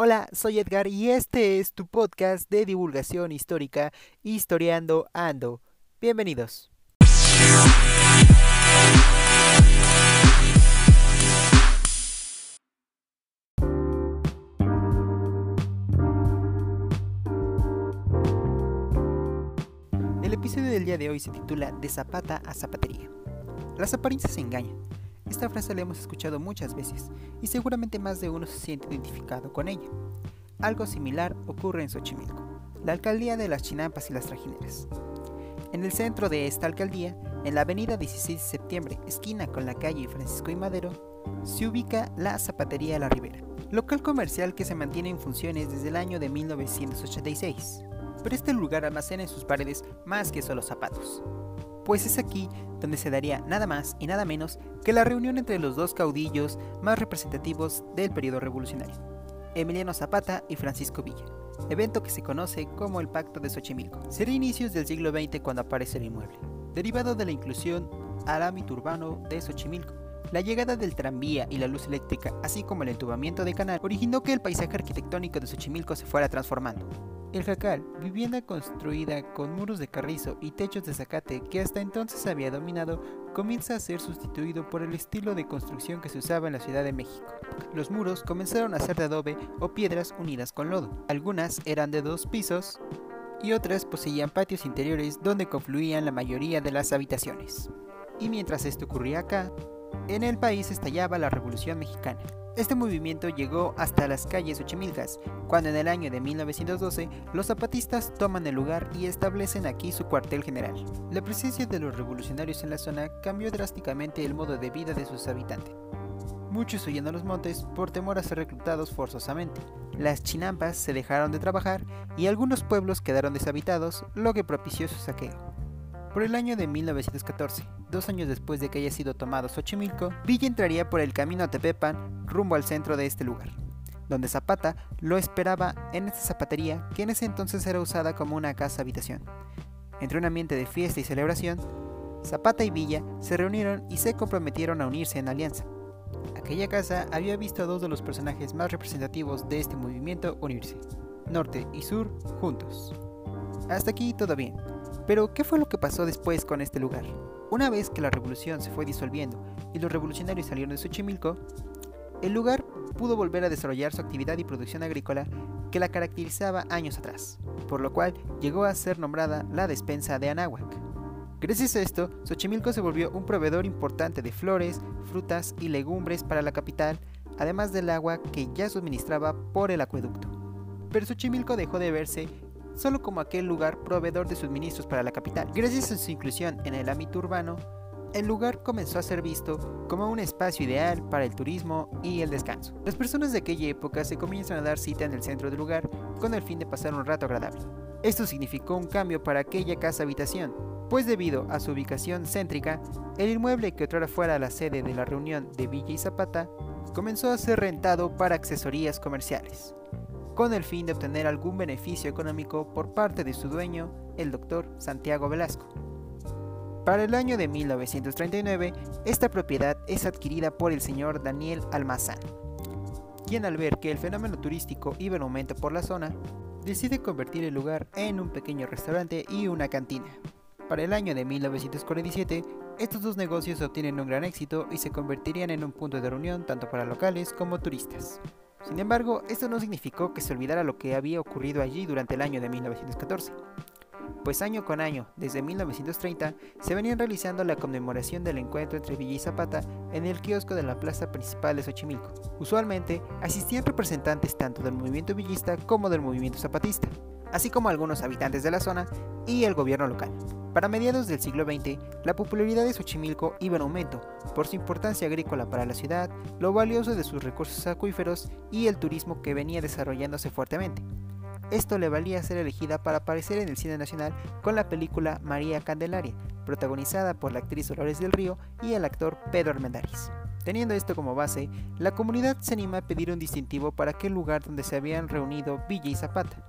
Hola, soy Edgar y este es tu podcast de divulgación histórica Historiando Ando. Bienvenidos. El episodio del día de hoy se titula De Zapata a Zapatería. Las apariencias engañan. Esta frase la hemos escuchado muchas veces y seguramente más de uno se siente identificado con ella. Algo similar ocurre en Xochimilco, la alcaldía de las Chinampas y las Trajineras. En el centro de esta alcaldía, en la avenida 16 de septiembre, esquina con la calle Francisco y Madero, se ubica la Zapatería La Ribera, local comercial que se mantiene en funciones desde el año de 1986. Pero este lugar almacena en sus paredes más que solo zapatos, pues es aquí donde se daría nada más y nada menos que la reunión entre los dos caudillos más representativos del periodo revolucionario, Emiliano Zapata y Francisco Villa, evento que se conoce como el Pacto de Xochimilco. Será inicios del siglo XX cuando aparece el inmueble, derivado de la inclusión al ámbito urbano de Xochimilco. La llegada del tranvía y la luz eléctrica, así como el entubamiento de canal, originó que el paisaje arquitectónico de Xochimilco se fuera transformando. El jacal, vivienda construida con muros de carrizo y techos de zacate que hasta entonces había dominado, comienza a ser sustituido por el estilo de construcción que se usaba en la Ciudad de México. Los muros comenzaron a ser de adobe o piedras unidas con lodo. Algunas eran de dos pisos y otras poseían patios interiores donde confluían la mayoría de las habitaciones. Y mientras esto ocurría acá, en el país estallaba la Revolución Mexicana. Este movimiento llegó hasta las calles Ochimilcas, cuando en el año de 1912 los zapatistas toman el lugar y establecen aquí su cuartel general. La presencia de los revolucionarios en la zona cambió drásticamente el modo de vida de sus habitantes. Muchos huyen a los montes por temor a ser reclutados forzosamente. Las chinampas se dejaron de trabajar y algunos pueblos quedaron deshabitados, lo que propició su saqueo. Por el año de 1914, dos años después de que haya sido tomado Xochimilco, Villa entraría por el camino a Tepepan rumbo al centro de este lugar, donde Zapata lo esperaba en esta zapatería que en ese entonces era usada como una casa habitación. Entre un ambiente de fiesta y celebración, Zapata y Villa se reunieron y se comprometieron a unirse en alianza. Aquella casa había visto a dos de los personajes más representativos de este movimiento unirse, norte y sur juntos. Hasta aquí todo bien. Pero, ¿qué fue lo que pasó después con este lugar? Una vez que la revolución se fue disolviendo y los revolucionarios salieron de Xochimilco, el lugar pudo volver a desarrollar su actividad y producción agrícola que la caracterizaba años atrás, por lo cual llegó a ser nombrada la despensa de Anáhuac. Gracias a esto, Xochimilco se volvió un proveedor importante de flores, frutas y legumbres para la capital, además del agua que ya suministraba por el acueducto. Pero Xochimilco dejó de verse solo como aquel lugar proveedor de suministros para la capital. Gracias a su inclusión en el ámbito urbano, el lugar comenzó a ser visto como un espacio ideal para el turismo y el descanso. Las personas de aquella época se comienzan a dar cita en el centro del lugar con el fin de pasar un rato agradable. Esto significó un cambio para aquella casa habitación, pues debido a su ubicación céntrica, el inmueble que otrora fuera la sede de la reunión de Villa y Zapata comenzó a ser rentado para accesorías comerciales con el fin de obtener algún beneficio económico por parte de su dueño, el doctor Santiago Velasco. Para el año de 1939, esta propiedad es adquirida por el señor Daniel Almazán, quien al ver que el fenómeno turístico iba en aumento por la zona, decide convertir el lugar en un pequeño restaurante y una cantina. Para el año de 1947, estos dos negocios obtienen un gran éxito y se convertirían en un punto de reunión tanto para locales como turistas. Sin embargo, esto no significó que se olvidara lo que había ocurrido allí durante el año de 1914, pues año con año, desde 1930, se venían realizando la conmemoración del encuentro entre Villa y Zapata en el kiosco de la plaza principal de Xochimilco. Usualmente, asistían representantes tanto del movimiento villista como del movimiento zapatista, así como algunos habitantes de la zona y el gobierno local. Para mediados del siglo XX, la popularidad de Xochimilco iba en aumento por su importancia agrícola para la ciudad, lo valioso de sus recursos acuíferos y el turismo que venía desarrollándose fuertemente. Esto le valía ser elegida para aparecer en el cine nacional con la película María Candelaria, protagonizada por la actriz Dolores del Río y el actor Pedro Armendáriz. Teniendo esto como base, la comunidad se anima a pedir un distintivo para aquel lugar donde se habían reunido Villa y Zapata,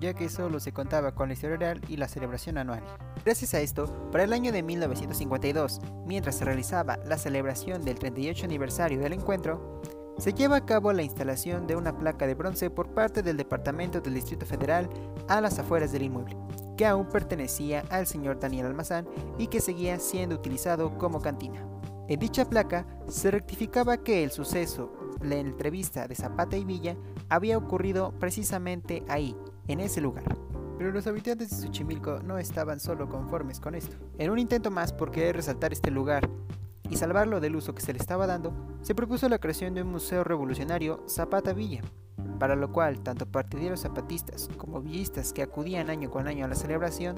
ya que solo se contaba con la historia oral y la celebración anual. Gracias a esto, para el año de 1952, mientras se realizaba la celebración del 38 aniversario del encuentro, se lleva a cabo la instalación de una placa de bronce por parte del Departamento del Distrito Federal a las afueras del inmueble, que aún pertenecía al señor Daniel Almazán y que seguía siendo utilizado como cantina. En dicha placa se rectificaba que el suceso, la entrevista de Zapata y Villa, había ocurrido precisamente ahí, en ese lugar. Pero los habitantes de Xochimilco no estaban solo conformes con esto. En un intento más por querer resaltar este lugar y salvarlo del uso que se le estaba dando, se propuso la creación de un museo revolucionario Zapata Villa, para lo cual tanto partidarios zapatistas como villistas que acudían año con año a la celebración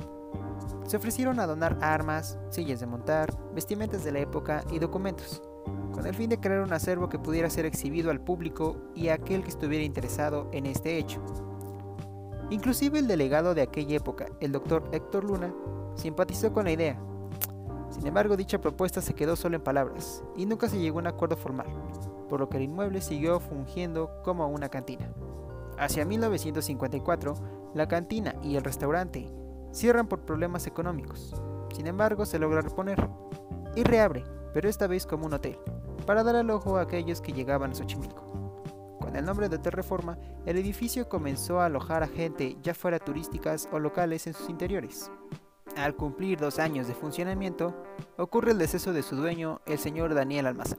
se ofrecieron a donar armas, sillas de montar, vestimentas de la época y documentos, con el fin de crear un acervo que pudiera ser exhibido al público y a aquel que estuviera interesado en este hecho. Inclusive el delegado de aquella época, el doctor Héctor Luna, simpatizó con la idea, sin embargo, dicha propuesta se quedó solo en palabras y nunca se llegó a un acuerdo formal, por lo que el inmueble siguió fungiendo como una cantina. Hacia 1954, la cantina y el restaurante cierran por problemas económicos. Sin embargo, se logra reponer y reabre, pero esta vez como un hotel, para dar al ojo a aquellos que llegaban a Xochimilco. Con el nombre de Hotel Reforma, el edificio comenzó a alojar a gente ya fuera turísticas o locales en sus interiores. Al cumplir dos años de funcionamiento, ocurre el deceso de su dueño, el señor Daniel Almazán.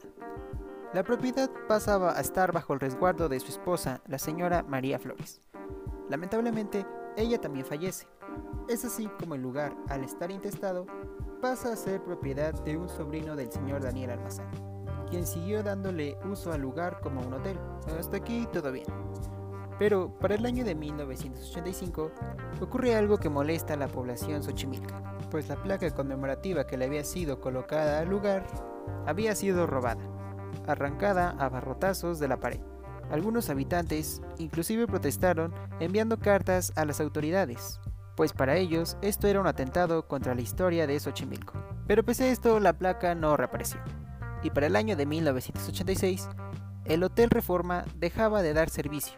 La propiedad pasaba a estar bajo el resguardo de su esposa, la señora María Flores. Lamentablemente, ella también fallece. Es así como el lugar, al estar intestado, pasa a ser propiedad de un sobrino del señor Daniel Almazán, siguió dándole uso al lugar como un hotel. Hasta aquí todo bien. Pero para el año de 1985 ocurre algo que molesta a la población xochimilca, pues la placa conmemorativa que le había sido colocada al lugar había sido robada, arrancada a barrotazos de la pared. Algunos habitantes inclusive protestaron enviando cartas a las autoridades, pues para ellos esto era un atentado contra la historia de Xochimilco. Pero pese a esto, la placa no reapareció. Y para el año de 1986, el Hotel Reforma dejaba de dar servicio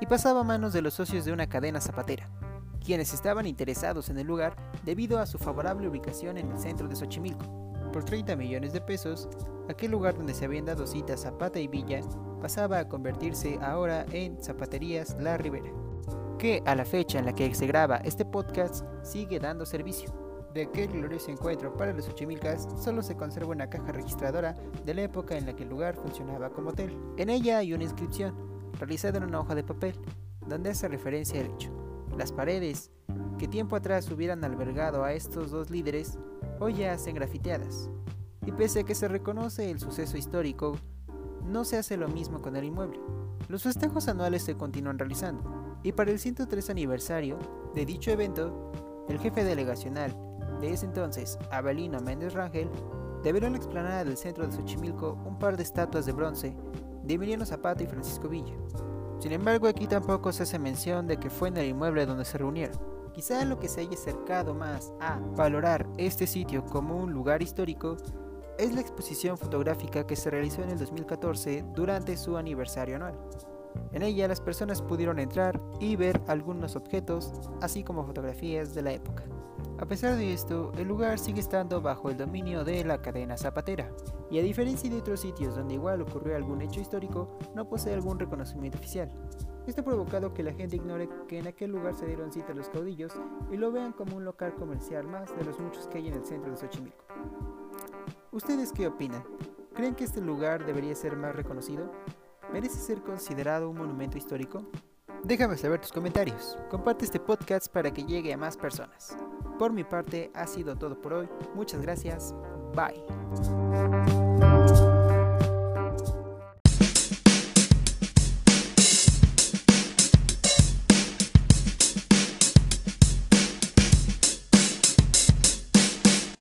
y pasaba a manos de los socios de una cadena zapatera, quienes estaban interesados en el lugar debido a su favorable ubicación en el centro de Xochimilco. Por 30 millones de pesos, aquel lugar donde se habían dado citas Zapata y Villa pasaba a convertirse ahora en Zapaterías La Ribera, que a la fecha en la que se graba este podcast sigue dando servicio. De aquel glorioso encuentro para los Xochimilcas solo se conserva una caja registradora de la época en la que el lugar funcionaba como hotel. En ella hay una inscripción realizada en una hoja de papel, donde hace referencia al hecho. Las paredes, que tiempo atrás hubieran albergado a estos dos líderes, hoy ya hacen grafiteadas. Y pese a que se reconoce el suceso histórico, no se hace lo mismo con el inmueble. Los festejos anuales se continúan realizando, y para el 103 aniversario de dicho evento, el jefe delegacional de ese entonces, Abelino Méndez Rangel, develó en la explanada del centro de Xochimilco un par de estatuas de bronce de Emiliano Zapata y Francisco Villa. Sin embargo, aquí tampoco se hace mención de que fue en el inmueble donde se reunieron. Quizá lo que se haya acercado más a valorar este sitio como un lugar histórico es la exposición fotográfica que se realizó en el 2014 durante su aniversario anual. En ella las personas pudieron entrar y ver algunos objetos, así como fotografías de la época. A pesar de esto, el lugar sigue estando bajo el dominio de la cadena zapatera, y a diferencia de otros sitios donde igual ocurrió algún hecho histórico, no posee algún reconocimiento oficial. Esto ha provocado que la gente ignore que en aquel lugar se dieron cita a los caudillos y lo vean como un local comercial más de los muchos que hay en el centro de Xochimilco. ¿Ustedes qué opinan? ¿Creen que este lugar debería ser más reconocido? ¿Merece ser considerado un monumento histórico? Déjame saber tus comentarios. Comparte este podcast para que llegue a más personas. Por mi parte ha sido todo por hoy. Muchas gracias. Bye.